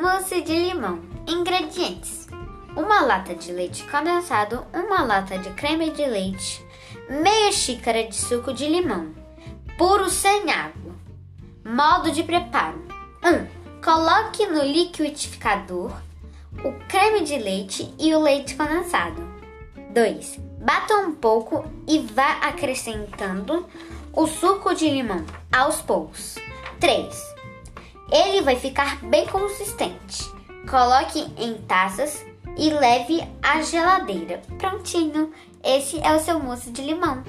Mousse de limão. Ingredientes: uma lata de leite condensado, uma lata de creme de leite, meia xícara de suco de limão, puro sem água. Modo de preparo: 1. Um, coloque no liquidificador o creme de leite e o leite condensado. 2. Bata um pouco e vá acrescentando o suco de limão aos poucos. 3. Ele vai ficar bem consistente. Coloque em taças e leve à geladeira. Prontinho! Esse é o seu mousse de limão.